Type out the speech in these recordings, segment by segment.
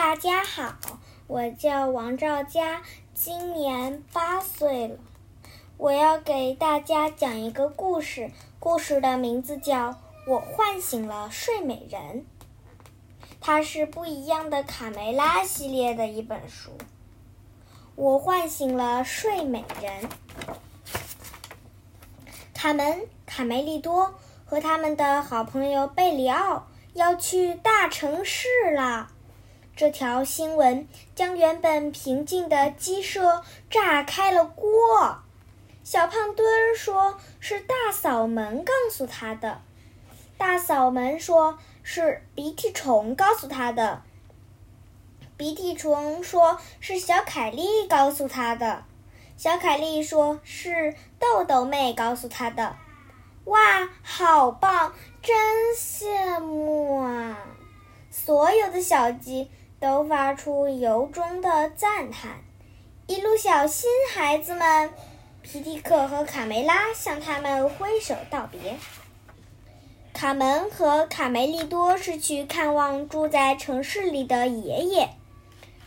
大家好，我叫王兆佳，今年八岁了。我要给大家讲一个故事，故事的名字叫《我唤醒了睡美人》。它是不一样的卡梅拉系列的一本书。我唤醒了睡美人。卡门、卡梅利多和他们的好朋友贝里奥要去大城市了。这条新闻将原本平静的鸡舍炸开了锅。小胖墩儿说是大嗓门告诉他的，大嗓门说是鼻涕虫告诉他的，鼻涕虫说是小凯莉告诉他的，小凯莉说是豆豆妹告诉他的。哇，好棒！真羡慕啊！所有的小鸡。都发出由衷的赞叹。一路小心，孩子们！皮蒂克和卡梅拉向他们挥手道别。卡门和卡梅利多是去看望住在城市里的爷爷。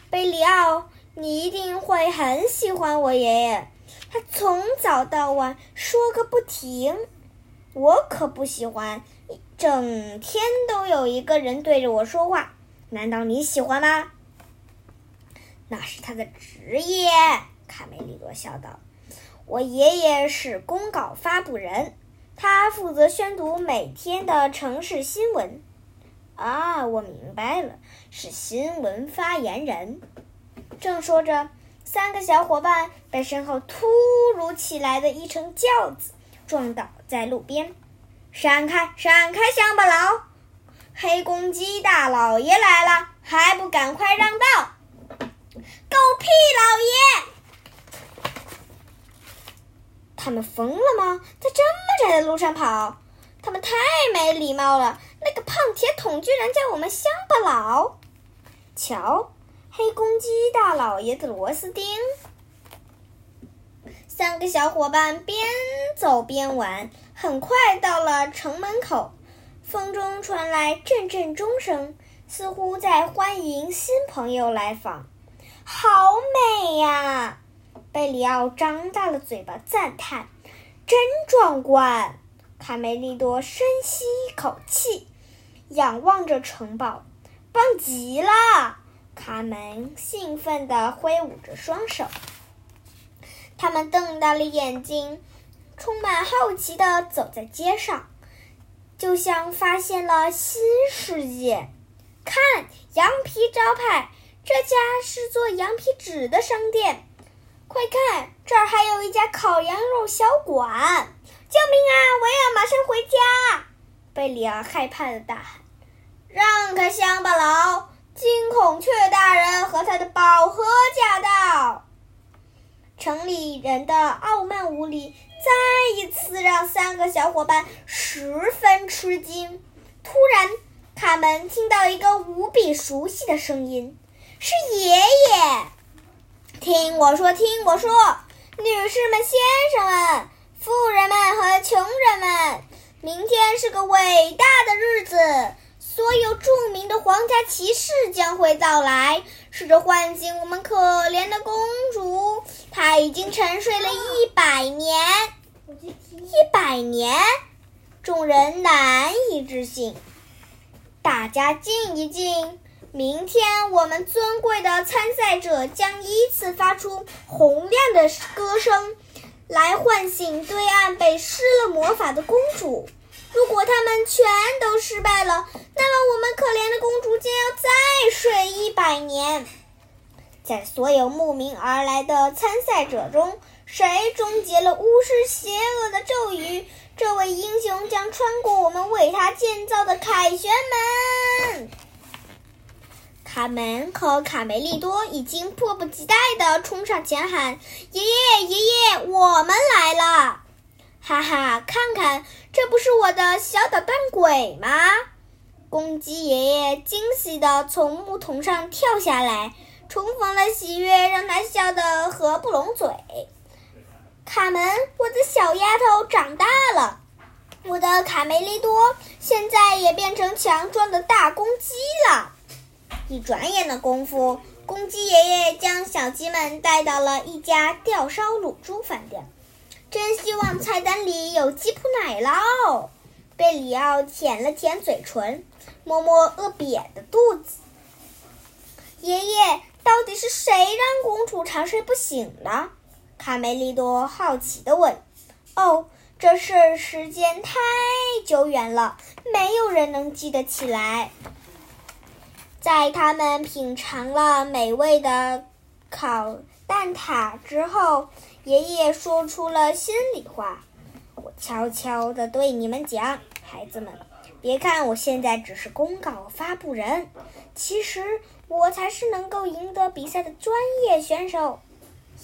贝里奥，你一定会很喜欢我爷爷，他从早到晚说个不停。我可不喜欢，整天都有一个人对着我说话。难道你喜欢吗？那是他的职业。卡梅利多笑道：“我爷爷是公告发布人，他负责宣读每天的城市新闻。”啊，我明白了，是新闻发言人。正说着，三个小伙伴被身后突如其来的一乘轿子撞倒在路边。闪开，闪开，乡巴佬！黑公鸡大老爷来了，还不赶快让道！狗屁老爷！他们疯了吗？在这么窄的路上跑？他们太没礼貌了！那个胖铁桶居然叫我们乡巴佬！瞧，黑公鸡大老爷的螺丝钉！三个小伙伴边走边玩，很快到了城门口。风中传来阵阵钟声，似乎在欢迎新朋友来访。好美呀！贝里奥张大了嘴巴赞叹：“真壮观！”卡梅利多深吸一口气，仰望着城堡：“棒极了！”卡门兴奋地挥舞着双手。他们瞪大了眼睛，充满好奇地走在街上。就像发现了新世界，看羊皮招牌，这家是做羊皮纸的商店。快看，这儿还有一家烤羊肉小馆！救命啊！我要马上回家！贝里尔害怕的大喊：“让开，乡巴佬！金孔雀大人和他的宝盒驾到！”城里人的傲慢无礼。再一次让三个小伙伴十分吃惊。突然，卡门听到一个无比熟悉的声音：“是爷爷！”听我说，听我说，女士们、先生们、富人们和穷人们，明天是个伟大的日子，所有著名的皇家骑士将会到来，试着唤醒我们可怜的公主。她已经沉睡了一百年，一百年，众人难以置信。大家静一静，明天我们尊贵的参赛者将依次发出洪亮的歌声，来唤醒对岸被施了魔法的公主。如果他们全都失败了，那么我们可怜的公主将要再睡一百年。在所有慕名而来的参赛者中，谁终结了巫师邪恶的咒语，这位英雄将穿过我们为他建造的凯旋门。卡门和卡梅利多已经迫不及待地冲上前喊：“爷爷，爷爷，我们来了！”哈哈，看看，这不是我的小捣蛋鬼吗？公鸡爷爷惊喜地从木桶上跳下来。重逢的喜悦让他笑得合不拢嘴。卡门，我的小丫头长大了，我的卡梅利多现在也变成强壮的大公鸡了。一转眼的功夫，公鸡爷爷将小鸡们带到了一家吊烧卤猪饭店。真希望菜单里有吉普奶酪。贝里奥舔了舔嘴唇，摸摸饿瘪的肚子。爷爷，到底是谁让公主长睡不醒的？卡梅利多好奇地问。哦，这事儿时间太久远了，没有人能记得起来。在他们品尝了美味的烤蛋挞之后，爷爷说出了心里话：“我悄悄地对你们讲，孩子们，别看我现在只是公告发布人，其实我才是能够赢得比赛的专业选手。”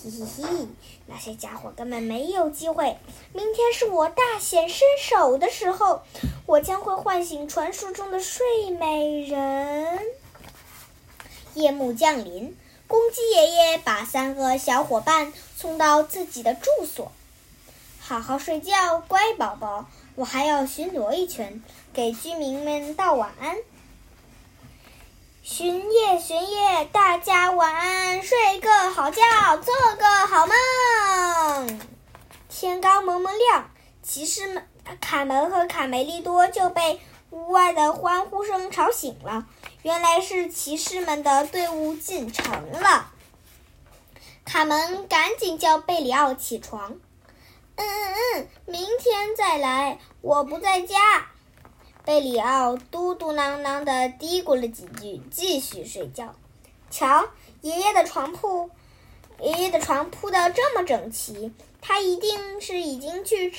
嘿嘿嘿，那些家伙根本没有机会。明天是我大显身手的时候，我将会唤醒传说中的睡美人。夜幕降临，公鸡爷爷把三个小伙伴送到自己的住所。好好睡觉，乖宝宝。我还要巡逻一圈，给居民们道晚安。巡夜，巡夜，大家晚安，睡个好觉，做个好梦。天刚蒙蒙亮，骑士们卡门和卡梅利多就被屋外的欢呼声吵醒了。原来是骑士们的队伍进城了。卡门赶紧叫贝里奥起床。嗯嗯嗯，明天再来，我不在家。贝里奥嘟嘟囔囔地嘀咕了几句，继续睡觉。瞧，爷爷的床铺，爷爷的床铺得这么整齐，他一定是已经去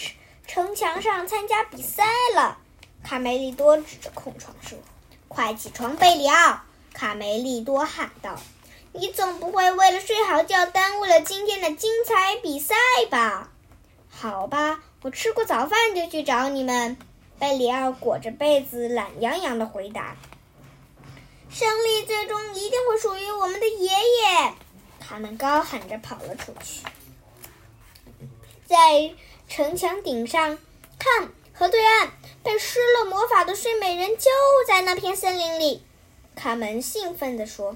城墙上参加比赛了。卡梅利多指着空床说：“快起床，贝里奥！”卡梅利多喊道：“你总不会为了睡好觉耽误了今天的精彩比赛吧？”“好吧，我吃过早饭就去找你们。”贝里奥裹着被子，懒洋洋地回答：“胜利最终一定会属于我们的爷爷。”他们高喊着跑了出去。在城墙顶上，看，河对岸被施了魔法的睡美人就在那片森林里。卡门兴奋地说：“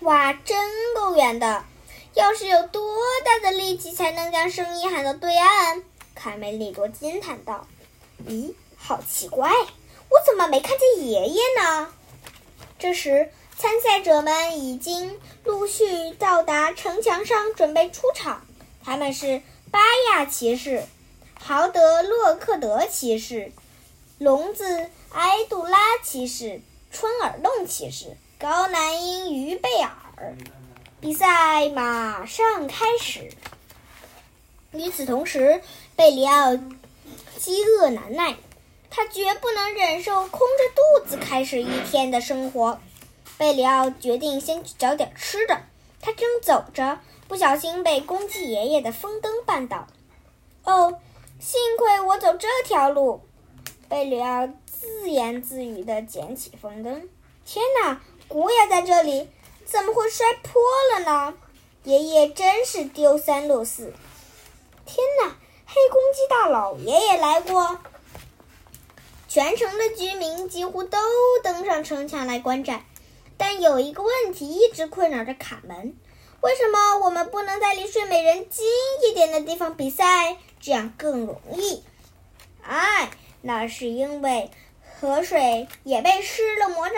哇，真够远的！要是有多大的力气才能将声音喊到对岸？”卡梅利多惊叹道。咦，好奇怪，我怎么没看见爷爷呢？这时，参赛者们已经陆续到达城墙上，准备出场。他们是巴亚骑士、豪德洛克德骑士、聋子埃杜拉骑士、春耳洞骑士、高南因于贝尔。比赛马上开始。与此同时，贝里奥。饥饿难耐，他绝不能忍受空着肚子开始一天的生活。贝里奥决定先去找点吃的。他正走着，不小心被公鸡爷爷的风灯绊倒。哦，幸亏我走这条路。贝里奥自言自语地捡起风灯。天哪，鼓也在这里，怎么会摔破了呢？爷爷真是丢三落四。天哪！黑公鸡大老爷也来过，全城的居民几乎都登上城墙来观战。但有一个问题一直困扰着卡门：为什么我们不能在离睡美人近一点的地方比赛？这样更容易。哎，那是因为河水也被施了魔咒。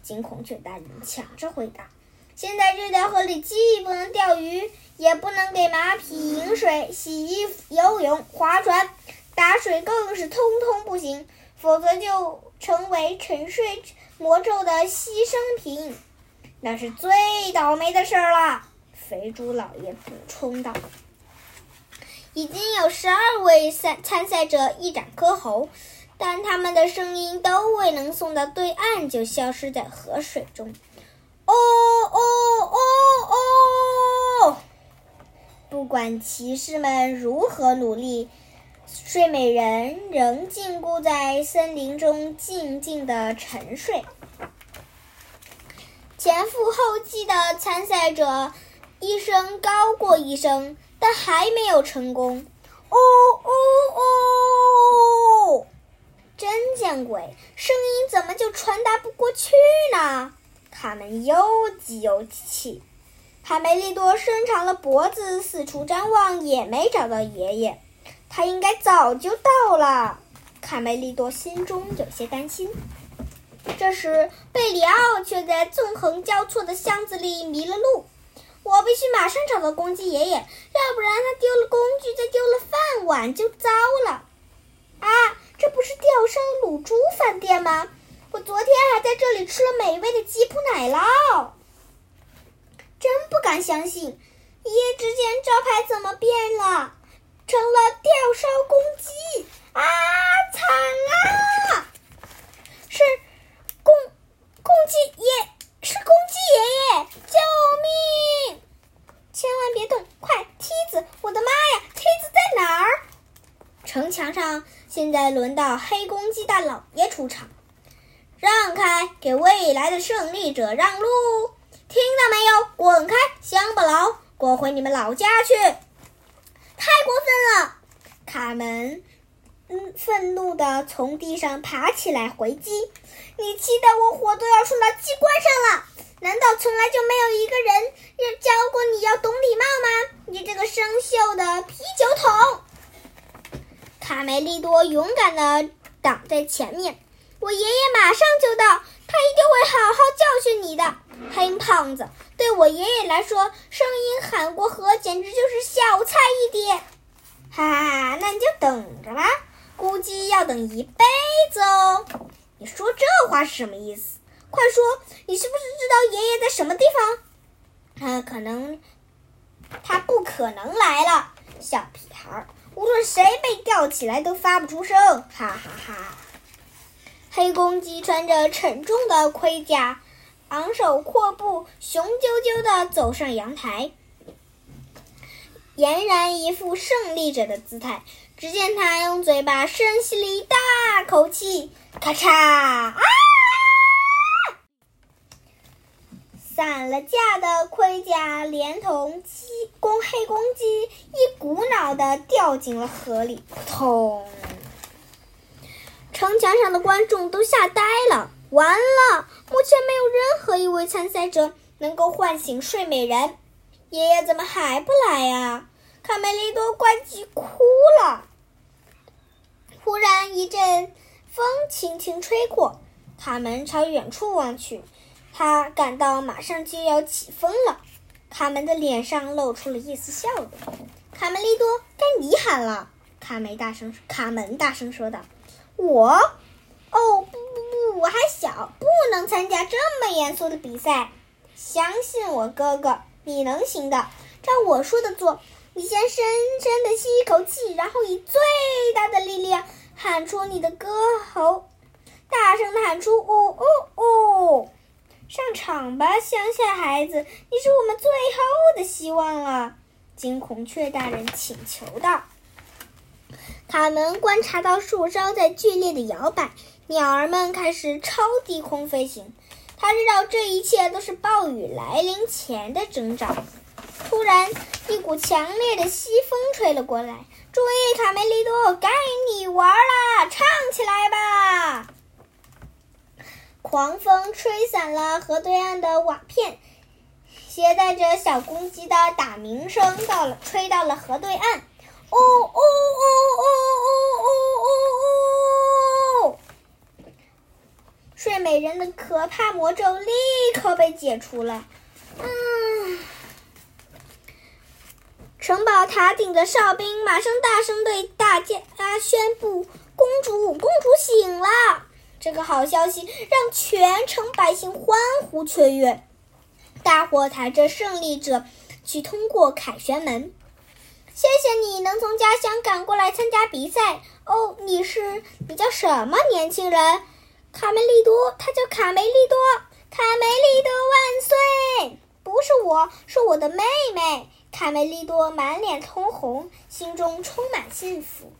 金孔雀大人抢着回答：“现在这条河里既不能钓鱼。”也不能给马匹饮水、洗衣服、游泳、划船、打水，更是通通不行，否则就成为沉睡魔咒的牺牲品，那是最倒霉的事儿了。肥猪老爷补充道：“已经有十二位赛参赛者一展歌喉，但他们的声音都未能送到对岸，就消失在河水中。”哦哦哦哦！不管骑士们如何努力，睡美人仍禁锢在森林中，静静的沉睡。前赴后继的参赛者一声高过一声，但还没有成功。哦哦哦！真见鬼！声音怎么就传达不过去呢？卡门又急又气。卡梅利多伸长了脖子，四处张望，也没找到爷爷。他应该早就到了。卡梅利多心中有些担心。这时，贝里奥却在纵横交错的箱子里迷了路。我必须马上找到公鸡爷爷，要不然他丢了工具，再丢了饭碗就糟了。啊，这不是吊烧卤猪饭店吗？我昨天还在这里吃了美味的吉普奶酪。真不敢相信，一夜之间招牌怎么变了，成了吊烧公鸡啊！惨啊！是公公鸡爷，是公鸡爷爷，救命！千万别动，快梯子！我的妈呀，梯子在哪儿？城墙上，现在轮到黑公鸡大老爷出场，让开，给未来的胜利者让路。听到没有？滚开，乡巴佬，滚回你们老家去！太过分了！卡门，嗯，愤怒地从地上爬起来回击。你气得我火都要冲到机关上了！难道从来就没有一个人要教过你要懂礼貌吗？你这个生锈的啤酒桶！卡梅利多勇敢地挡在前面。我爷爷马上就到，他一定会好好教训你的。黑胖子，对我爷爷来说，声音喊过河简直就是小菜一碟。哈哈，那你就等着吧，估计要等一辈子哦。你说这话是什么意思？快说，你是不是知道爷爷在什么地方？他可能，他不可能来了，小屁孩！无论谁被吊起来都发不出声，哈哈哈！黑公鸡穿着沉重的盔甲。昂首阔步，雄赳赳地走上阳台，俨然一副胜利者的姿态。只见他用嘴巴深吸了一大口气，咔嚓！啊！散了架的盔甲连同鸡公黑公鸡一股脑的掉进了河里，扑通！城墙上的观众都吓呆了。完了！目前没有任何一位参赛者能够唤醒睡美人。爷爷怎么还不来呀？卡梅利多关机哭了。忽然一阵风轻轻吹过，卡门朝远处望去，他感到马上就要起风了。卡门的脸上露出了一丝笑容。卡梅利多，该你喊了。卡梅大声，卡门大声说道：“我，哦不不不。”我还小，不能参加这么严肃的比赛。相信我，哥哥，你能行的。照我说的做，你先深深的吸一口气，然后以最大的力量喊出你的歌喉，大声的喊出“哦哦哦”。上场吧，乡下孩子，你是我们最后的希望了。金孔雀大人请求道。卡门观察到树梢在剧烈的摇摆。鸟儿们开始超低空飞行，他知道这一切都是暴雨来临前的征兆。突然，一股强烈的西风吹了过来。注意，卡梅利多，该你玩啦！唱起来吧！狂风吹散了河对岸的瓦片，携带着小公鸡的打鸣声到了，吹到了河对岸。呜呜呜呜呜呜呜呜！睡美人的可怕魔咒立刻被解除了。嗯，城堡塔顶的哨兵马上大声对大家宣布：“公主，公主醒了！”这个好消息让全城百姓欢呼雀跃，大伙抬着胜利者去通过凯旋门。谢谢你能从家乡赶过来参加比赛哦！你是你叫什么年轻人？卡梅利多，他叫卡梅利多。卡梅利多万岁！不是我，是我的妹妹。卡梅利多满脸通红，心中充满幸福。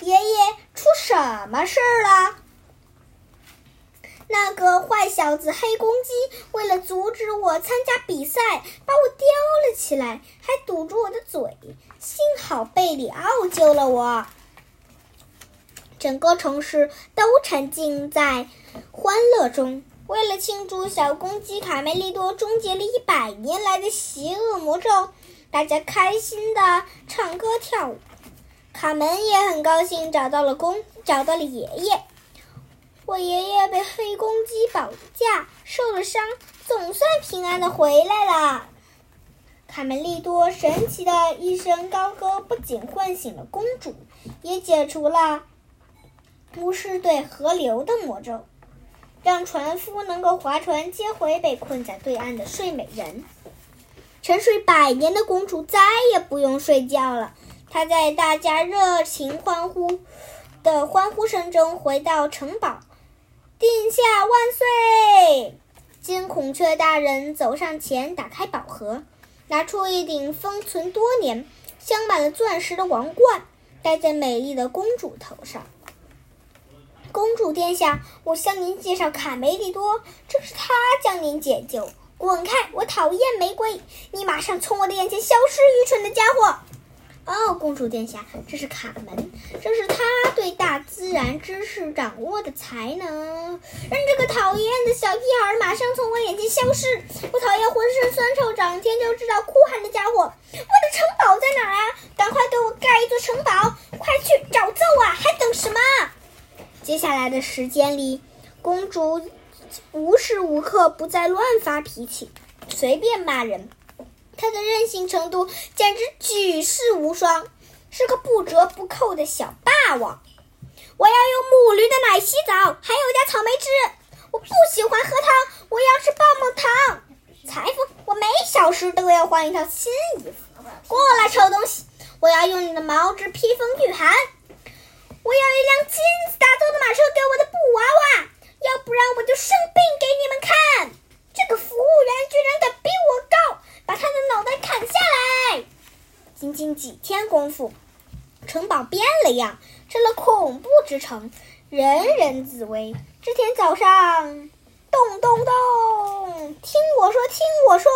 爷爷，出什么事儿了？那个坏小子黑公鸡，为了阻止我参加比赛，把我叼了起来，还堵住我的嘴。幸好贝里奥救了我。整个城市都沉浸在欢乐中。为了庆祝小公鸡卡梅利多终结了一百年来的邪恶魔咒，大家开心的唱歌跳舞。卡门也很高兴，找到了公，找到了爷爷。我爷爷被黑公鸡绑架，受了伤，总算平安的回来了。卡梅利多神奇的一声高歌，不仅唤醒了公主，也解除了巫师对河流的魔咒。让船夫能够划船接回被困在对岸的睡美人。沉睡百年的公主再也不用睡觉了。她在大家热情欢呼的欢呼声中回到城堡。殿下万岁！金孔雀大人走上前，打开宝盒，拿出一顶封存多年、镶满了钻石的王冠，戴在美丽的公主头上。公主殿下，我向您介绍卡梅利多，正是他将您解救。滚开！我讨厌玫瑰，你马上从我的眼前消失，愚蠢的家伙！哦，公主殿下，这是卡门，这是他对大自然知识掌握的才能。让这个讨厌的小屁孩马上从我眼前消失！我讨厌浑身酸臭、整天就知道哭喊的家伙！我的城堡在哪儿啊？赶快给我盖一座城堡！快去找揍啊！还等什么？接下来的时间里，公主无时无刻不在乱发脾气，随便骂人。它的任性程度简直举世无双，是个不折不扣的小霸王。我要用母驴的奶洗澡，还有加草莓汁。我不喜欢喝汤，我要吃棒棒糖。裁缝，我每小时都要换一套新衣服。过来，臭东西！我要用你的毛织披风御寒。我要一辆金子打造的马车给我的布娃娃，要不然我就生病给你们看。这个服务员居然敢逼我告，把他的脑袋砍下来！仅仅几天功夫，城堡变了样，成了恐怖之城，人人自危。这天早上，咚咚咚，听我说，听我说，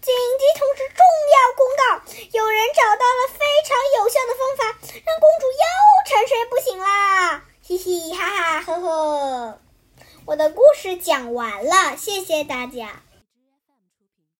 紧急通知，重要公告，有人找到了非常有效的方法，让公主又沉睡不醒啦！嘻嘻哈哈，呵呵，我的故事讲完了，谢谢大家。